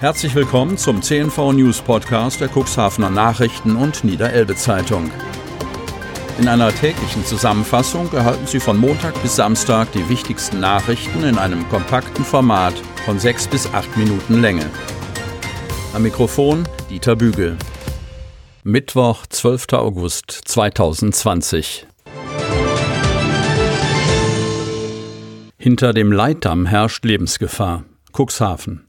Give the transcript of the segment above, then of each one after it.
Herzlich willkommen zum CNV News Podcast der Cuxhavener Nachrichten und Niederelbe Zeitung. In einer täglichen Zusammenfassung erhalten Sie von Montag bis Samstag die wichtigsten Nachrichten in einem kompakten Format von sechs bis acht Minuten Länge. Am Mikrofon Dieter Bügel. Mittwoch, 12. August 2020. Hinter dem Leitdamm herrscht Lebensgefahr. Cuxhaven.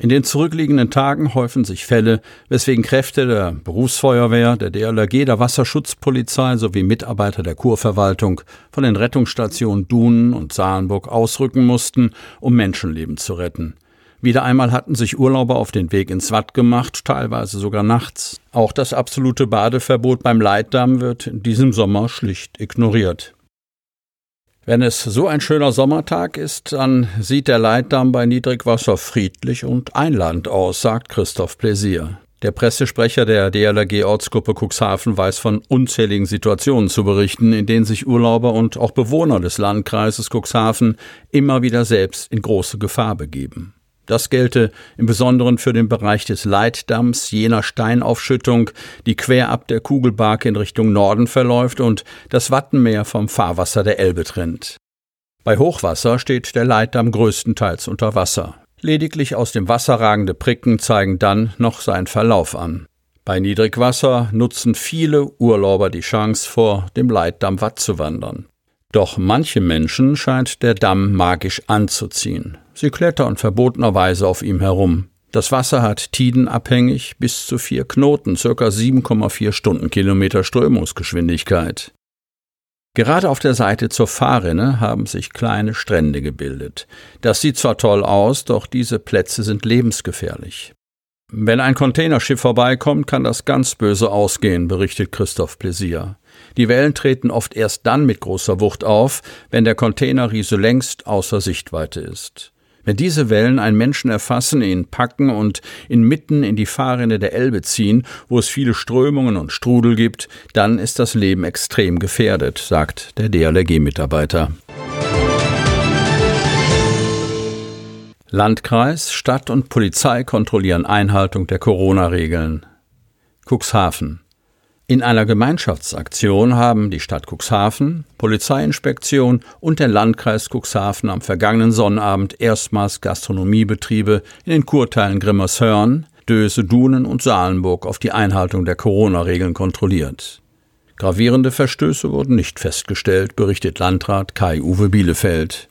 In den zurückliegenden Tagen häufen sich Fälle, weswegen Kräfte der Berufsfeuerwehr, der DLRG, der Wasserschutzpolizei sowie Mitarbeiter der Kurverwaltung von den Rettungsstationen Dunen und Salenburg ausrücken mussten, um Menschenleben zu retten. Wieder einmal hatten sich Urlauber auf den Weg ins Watt gemacht, teilweise sogar nachts. Auch das absolute Badeverbot beim Leitdamm wird in diesem Sommer schlicht ignoriert. Wenn es so ein schöner Sommertag ist, dann sieht der Leitdamm bei Niedrigwasser friedlich und einladend aus, sagt Christoph Pläsier. Der Pressesprecher der DLRG-Ortsgruppe Cuxhaven weiß von unzähligen Situationen zu berichten, in denen sich Urlauber und auch Bewohner des Landkreises Cuxhaven immer wieder selbst in große Gefahr begeben. Das gelte im Besonderen für den Bereich des Leitdamms, jener Steinaufschüttung, die quer ab der Kugelbarke in Richtung Norden verläuft und das Wattenmeer vom Fahrwasser der Elbe trennt. Bei Hochwasser steht der Leitdamm größtenteils unter Wasser. Lediglich aus dem Wasser ragende Pricken zeigen dann noch seinen Verlauf an. Bei Niedrigwasser nutzen viele Urlauber die Chance, vor dem Leitdamm Watt zu wandern. Doch manche Menschen scheint der Damm magisch anzuziehen. Sie klettern verbotenerweise auf ihm herum. Das Wasser hat tidenabhängig bis zu vier Knoten, circa 7,4 Stundenkilometer Strömungsgeschwindigkeit. Gerade auf der Seite zur Fahrrinne haben sich kleine Strände gebildet. Das sieht zwar toll aus, doch diese Plätze sind lebensgefährlich. Wenn ein Containerschiff vorbeikommt, kann das ganz böse ausgehen, berichtet Christoph Pläsier. Die Wellen treten oft erst dann mit großer Wucht auf, wenn der Containerriese längst außer Sichtweite ist. Wenn diese Wellen einen Menschen erfassen, ihn packen und inmitten in die Fahrrinne der Elbe ziehen, wo es viele Strömungen und Strudel gibt, dann ist das Leben extrem gefährdet, sagt der DLRG-Mitarbeiter. Landkreis, Stadt und Polizei kontrollieren Einhaltung der Corona-Regeln. Cuxhaven. In einer Gemeinschaftsaktion haben die Stadt Cuxhaven, Polizeiinspektion und der Landkreis Cuxhaven am vergangenen Sonnabend erstmals Gastronomiebetriebe in den Kurteilen Grimmershörn, Döse, Dunen und Salenburg auf die Einhaltung der Corona-Regeln kontrolliert. Gravierende Verstöße wurden nicht festgestellt, berichtet Landrat Kai-Uwe Bielefeld.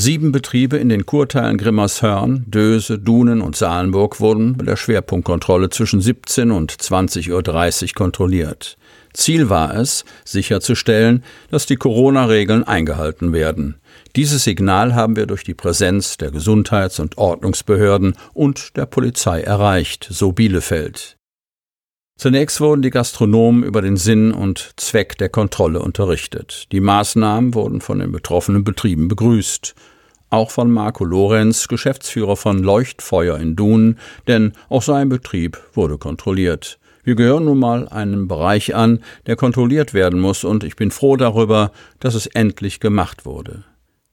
Sieben Betriebe in den Kurteilen Grimmershörn, Döse, Dunen und Salenburg wurden bei der Schwerpunktkontrolle zwischen 17 und 20.30 Uhr kontrolliert. Ziel war es, sicherzustellen, dass die Corona-Regeln eingehalten werden. Dieses Signal haben wir durch die Präsenz der Gesundheits- und Ordnungsbehörden und der Polizei erreicht, so Bielefeld. Zunächst wurden die Gastronomen über den Sinn und Zweck der Kontrolle unterrichtet. Die Maßnahmen wurden von den betroffenen Betrieben begrüßt. Auch von Marco Lorenz, Geschäftsführer von Leuchtfeuer in Dunen, denn auch sein Betrieb wurde kontrolliert. Wir gehören nun mal einem Bereich an, der kontrolliert werden muss, und ich bin froh darüber, dass es endlich gemacht wurde.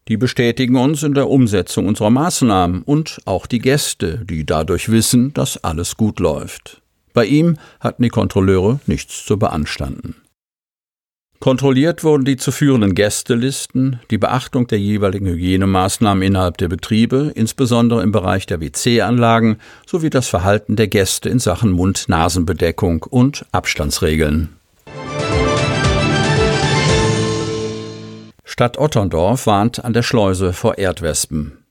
Die bestätigen uns in der Umsetzung unserer Maßnahmen und auch die Gäste, die dadurch wissen, dass alles gut läuft. Bei ihm hatten die Kontrolleure nichts zu beanstanden. Kontrolliert wurden die zu führenden Gästelisten, die Beachtung der jeweiligen Hygienemaßnahmen innerhalb der Betriebe, insbesondere im Bereich der WC-Anlagen, sowie das Verhalten der Gäste in Sachen Mund-Nasen-Bedeckung und Abstandsregeln. Stadt Otterndorf warnt an der Schleuse vor Erdwespen.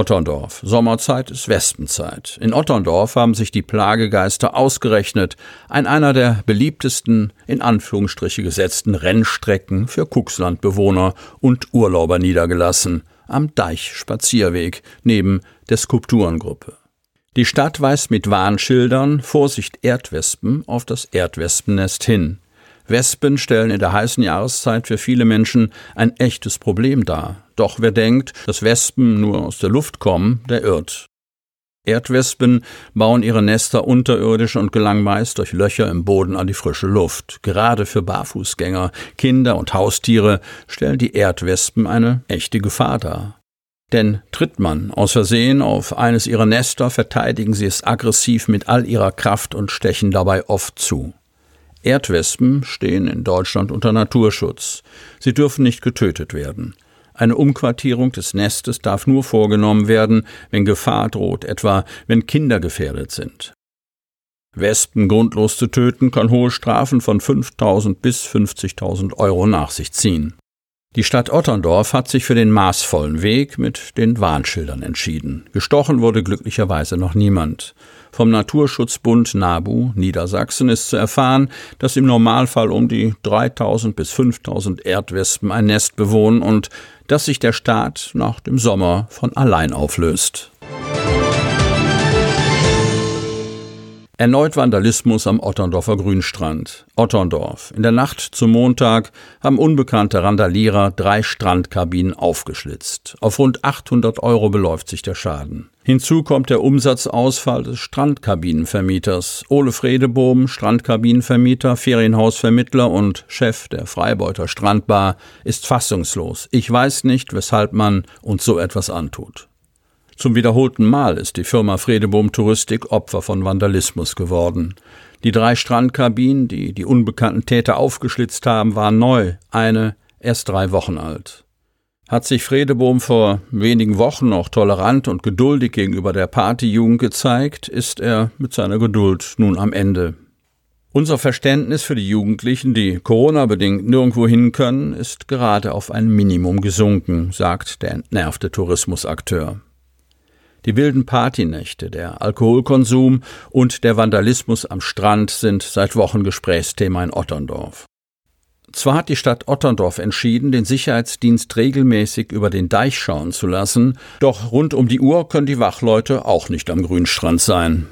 Otterndorf. Sommerzeit ist Wespenzeit. In Otterndorf haben sich die Plagegeister ausgerechnet an einer der beliebtesten, in Anführungsstriche gesetzten Rennstrecken für Kuxlandbewohner und Urlauber niedergelassen, am Deichspazierweg neben der Skulpturengruppe. Die Stadt weist mit Warnschildern Vorsicht Erdwespen auf das Erdwespennest hin. Wespen stellen in der heißen Jahreszeit für viele Menschen ein echtes Problem dar. Doch wer denkt, dass Wespen nur aus der Luft kommen, der irrt. Erdwespen bauen ihre Nester unterirdisch und gelangen meist durch Löcher im Boden an die frische Luft. Gerade für Barfußgänger, Kinder und Haustiere stellen die Erdwespen eine echte Gefahr dar. Denn tritt man aus Versehen auf eines ihrer Nester, verteidigen sie es aggressiv mit all ihrer Kraft und stechen dabei oft zu. Erdwespen stehen in Deutschland unter Naturschutz. Sie dürfen nicht getötet werden. Eine Umquartierung des Nestes darf nur vorgenommen werden, wenn Gefahr droht, etwa wenn Kinder gefährdet sind. Wespen grundlos zu töten kann hohe Strafen von 5.000 bis 50.000 Euro nach sich ziehen. Die Stadt Otterndorf hat sich für den maßvollen Weg mit den Warnschildern entschieden. Gestochen wurde glücklicherweise noch niemand. Vom Naturschutzbund NABU Niedersachsen ist zu erfahren, dass im Normalfall um die 3000 bis 5000 Erdwespen ein Nest bewohnen und dass sich der Staat nach dem Sommer von allein auflöst. Erneut Vandalismus am Otterndorfer Grünstrand. Otterndorf. In der Nacht zum Montag haben unbekannte Randalierer drei Strandkabinen aufgeschlitzt. Auf rund 800 Euro beläuft sich der Schaden. Hinzu kommt der Umsatzausfall des Strandkabinenvermieters. Ole Fredebohm, Strandkabinenvermieter, Ferienhausvermittler und Chef der Freibeuter Strandbar, ist fassungslos. Ich weiß nicht, weshalb man uns so etwas antut. Zum wiederholten Mal ist die Firma Fredebohm Touristik Opfer von Vandalismus geworden. Die drei Strandkabinen, die die unbekannten Täter aufgeschlitzt haben, waren neu, eine erst drei Wochen alt. Hat sich Fredebohm vor wenigen Wochen noch tolerant und geduldig gegenüber der Partyjugend gezeigt, ist er mit seiner Geduld nun am Ende. Unser Verständnis für die Jugendlichen, die Corona-bedingt nirgendwo hin können, ist gerade auf ein Minimum gesunken, sagt der entnervte Tourismusakteur. Die wilden Partynächte, der Alkoholkonsum und der Vandalismus am Strand sind seit Wochen Gesprächsthema in Otterndorf. Zwar hat die Stadt Otterndorf entschieden, den Sicherheitsdienst regelmäßig über den Deich schauen zu lassen, doch rund um die Uhr können die Wachleute auch nicht am Grünstrand sein.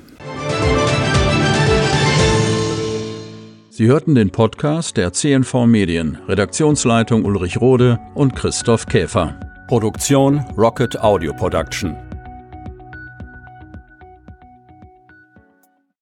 Sie hörten den Podcast der CNV Medien, Redaktionsleitung Ulrich Rode und Christoph Käfer. Produktion Rocket Audio Production.